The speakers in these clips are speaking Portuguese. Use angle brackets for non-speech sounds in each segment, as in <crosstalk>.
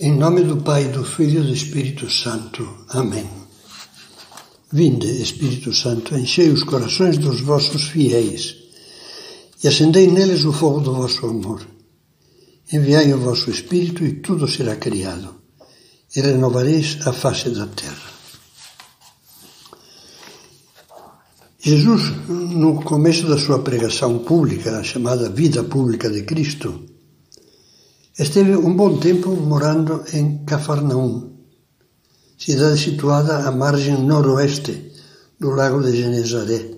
Em nome do Pai, do Filho e do Espírito Santo. Amém. Vinde, Espírito Santo, enchei os corações dos vossos fiéis e acendei neles o fogo do vosso amor. Enviai o vosso Espírito e tudo será criado, e renovareis a face da terra. Jesus, no começo da sua pregação pública, a chamada Vida Pública de Cristo, Esteve um bom tempo morando em Cafarnaum, cidade situada à margem noroeste do lago de Genezaré,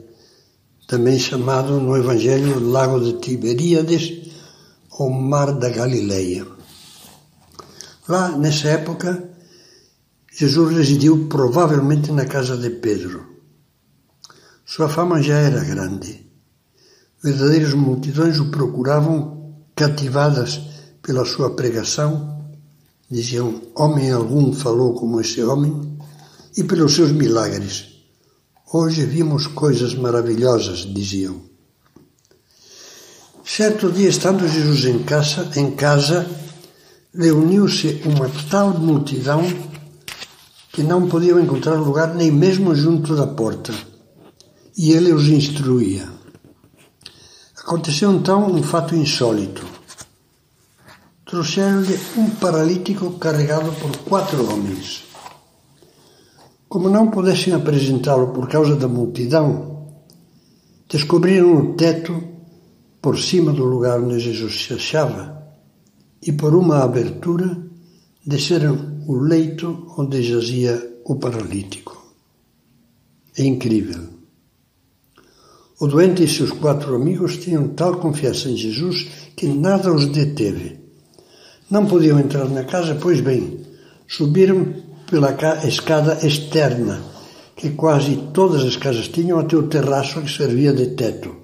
também chamado no Evangelho Lago de Tiberíades ou Mar da Galileia. Lá, nessa época, Jesus residiu provavelmente na casa de Pedro. Sua fama já era grande. Verdadeiras multidões o procuravam cativadas pela sua pregação, diziam: Homem algum falou como esse homem, e pelos seus milagres. Hoje vimos coisas maravilhosas, diziam. Certo dia, estando Jesus em casa, em casa reuniu-se uma tal multidão que não podiam encontrar lugar nem mesmo junto da porta, e ele os instruía. Aconteceu então um fato insólito trouxeram-lhe um paralítico carregado por quatro homens. Como não pudessem apresentá-lo por causa da multidão, descobriram o teto por cima do lugar onde Jesus se achava e por uma abertura desceram o leito onde jazia o paralítico. É incrível. O doente e seus quatro amigos tinham tal confiança em Jesus que nada os deteve não podiam entrar na casa, pois bem, subiram pela escada externa, que quase todas as casas tinham, até o terraço que servia de teto,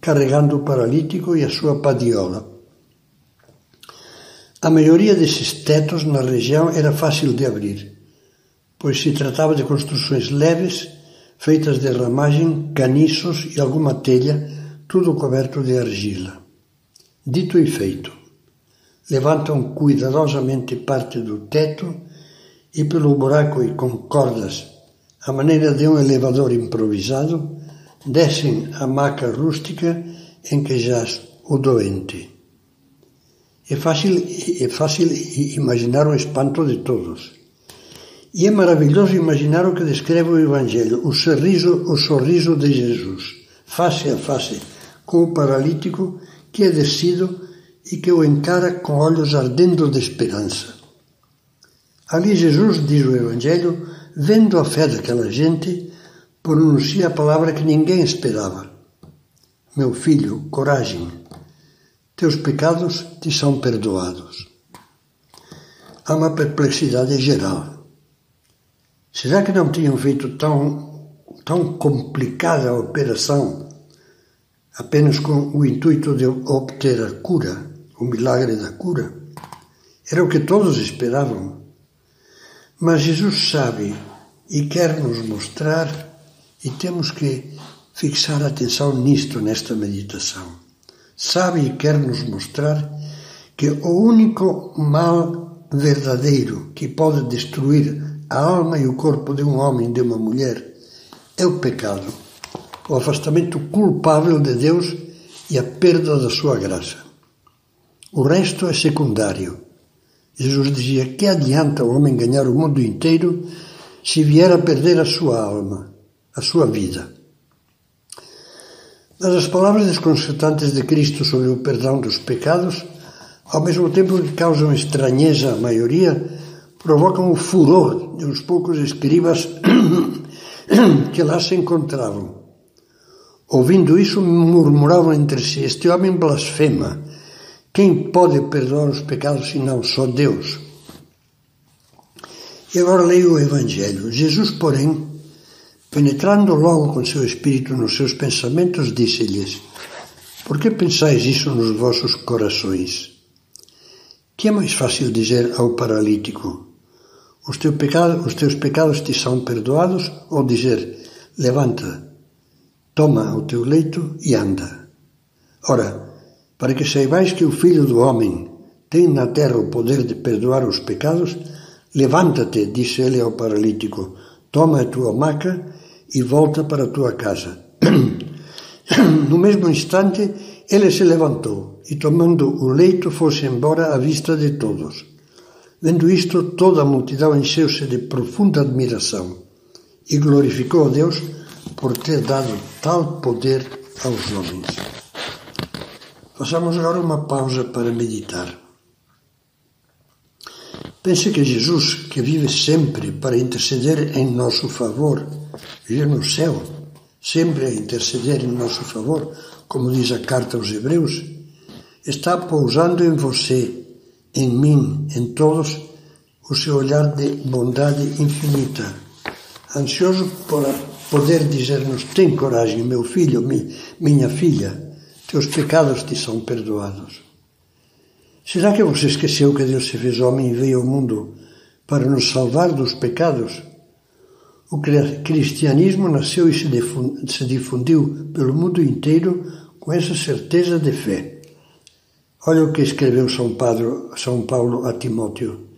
carregando o paralítico e a sua padiola. A maioria desses tetos na região era fácil de abrir, pois se tratava de construções leves, feitas de ramagem, caniços e alguma telha, tudo coberto de argila. Dito e feito levantam cuidadosamente parte do teto e pelo buraco e com cordas, à maneira de um elevador improvisado, descem a maca rústica em que jaz o doente. É fácil, é fácil imaginar o espanto de todos. E é maravilhoso imaginar o que descreve o Evangelho, o sorriso, o sorriso de Jesus, face a face com o paralítico que é descido e que o encara com olhos ardendo de esperança. Ali Jesus, diz o Evangelho, vendo a fé daquela gente, pronuncia a palavra que ninguém esperava. Meu filho, coragem, teus pecados te são perdoados. Há uma perplexidade geral. Será que não tinham feito tão, tão complicada a operação apenas com o intuito de obter a cura? o milagre da cura. Era o que todos esperavam. Mas Jesus sabe e quer nos mostrar, e temos que fixar atenção nisto, nesta meditação. Sabe e quer nos mostrar que o único mal verdadeiro que pode destruir a alma e o corpo de um homem e de uma mulher é o pecado, o afastamento culpável de Deus e a perda da sua graça. O resto é secundário. Jesus dizia: Que adianta o homem ganhar o mundo inteiro se vier a perder a sua alma, a sua vida? Mas as palavras desconcertantes de Cristo sobre o perdão dos pecados, ao mesmo tempo que causam estranheza à maioria, provocam o furor de uns poucos escribas <coughs> que lá se encontravam. Ouvindo isso, murmuravam entre si: Este homem blasfema. Quem pode perdoar os pecados senão só Deus? E agora leio o Evangelho. Jesus, porém, penetrando logo com seu espírito nos seus pensamentos, disse-lhes: Por que pensais isso nos vossos corações? Que é mais fácil dizer ao paralítico: os, teu pecado, os teus pecados te são perdoados, ou dizer: Levanta, toma o teu leito e anda? Ora, para que saibais que o Filho do Homem tem na terra o poder de perdoar os pecados, levanta-te, disse ele ao paralítico, toma a tua maca e volta para a tua casa. <clears throat> no mesmo instante, ele se levantou e, tomando o leito, foi-se embora à vista de todos. Vendo isto, toda a multidão encheu-se de profunda admiração e glorificou a Deus por ter dado tal poder aos homens. Façamos agora uma pausa para meditar. Pense que Jesus, que vive sempre para interceder em nosso favor, vive no céu, sempre a interceder em nosso favor, como diz a carta aos Hebreus, está pousando em você, em mim, em todos, o seu olhar de bondade infinita, ansioso por poder dizer-nos: tem coragem, meu filho, minha filha, teus pecados te são perdoados. Será que você esqueceu que Deus se fez homem e veio ao mundo para nos salvar dos pecados? O cristianismo nasceu e se difundiu pelo mundo inteiro com essa certeza de fé. Olha o que escreveu São São Paulo a Timóteo.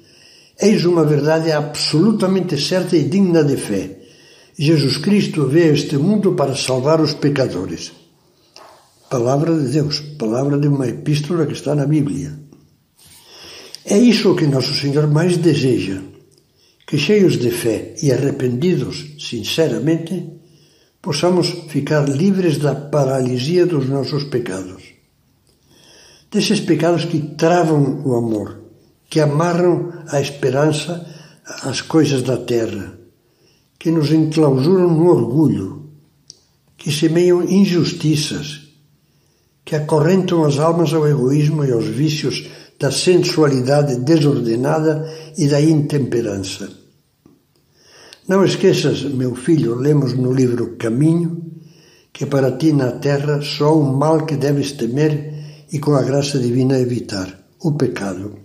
Eis uma verdade absolutamente certa e digna de fé. Jesus Cristo veio a este mundo para salvar os pecadores. Palavra de Deus, palavra de uma epístola que está na Bíblia. É isso que Nosso Senhor mais deseja: que, cheios de fé e arrependidos sinceramente, possamos ficar livres da paralisia dos nossos pecados. Desses pecados que travam o amor, que amarram a esperança às coisas da terra, que nos enclausuram no orgulho, que semeiam injustiças, que acorrentam as almas ao egoísmo e aos vícios da sensualidade desordenada e da intemperança. Não esqueças, meu filho, lemos no livro Caminho, que para ti na terra só um mal que deves temer e com a graça divina evitar, o pecado.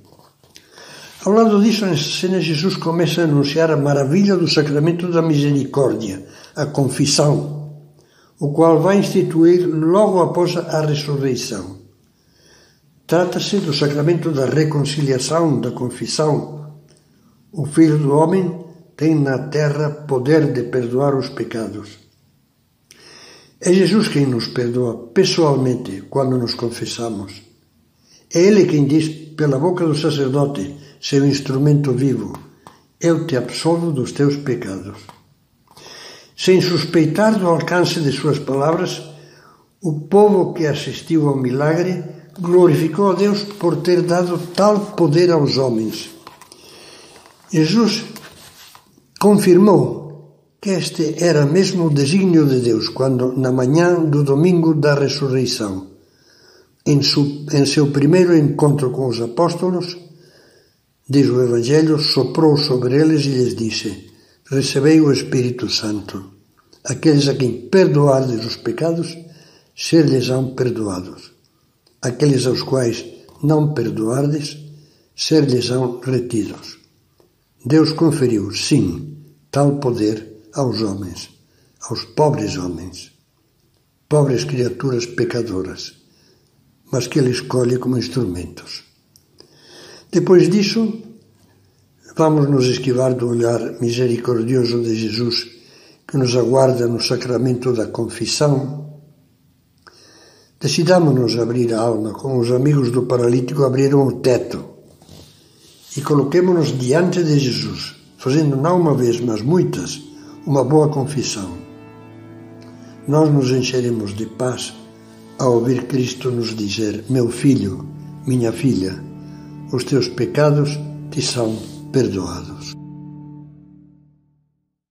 Ao lado disso, nessa cena, Jesus começa a anunciar a maravilha do sacramento da misericórdia, a confissão, o qual vai instituir logo após a ressurreição. Trata-se do sacramento da reconciliação, da confissão. O Filho do Homem tem na terra poder de perdoar os pecados. É Jesus quem nos perdoa pessoalmente quando nos confessamos. É Ele quem diz, pela boca do sacerdote, seu instrumento vivo: Eu te absolvo dos teus pecados. Sem suspeitar do alcance de suas palavras, o povo que assistiu ao milagre glorificou a Deus por ter dado tal poder aos homens. Jesus confirmou que este era mesmo o desígnio de Deus quando, na manhã do domingo da ressurreição, em, seu primeiro encontro com os apóstolos, diz o Evangelho, soprou sobre eles e lhes disse: Recebei o Espírito Santo. Aqueles a quem perdoardes os pecados, ser-lhes-ão perdoados aqueles aos quais não perdoardes, ser-lhes-ão retidos. Deus conferiu, sim, tal poder aos homens, aos pobres homens, pobres criaturas pecadoras, mas que Ele escolhe como instrumentos. Depois disso, vamos nos esquivar do olhar misericordioso de Jesus que nos aguarda no sacramento da confissão. Decidámonos abrir a alma, como os amigos do paralítico abriram o teto, e coloquemo-nos diante de Jesus, fazendo não uma vez, mas muitas, uma boa confissão. Nós nos encheremos de paz ao ouvir Cristo nos dizer: Meu filho, minha filha, os teus pecados te são perdoados.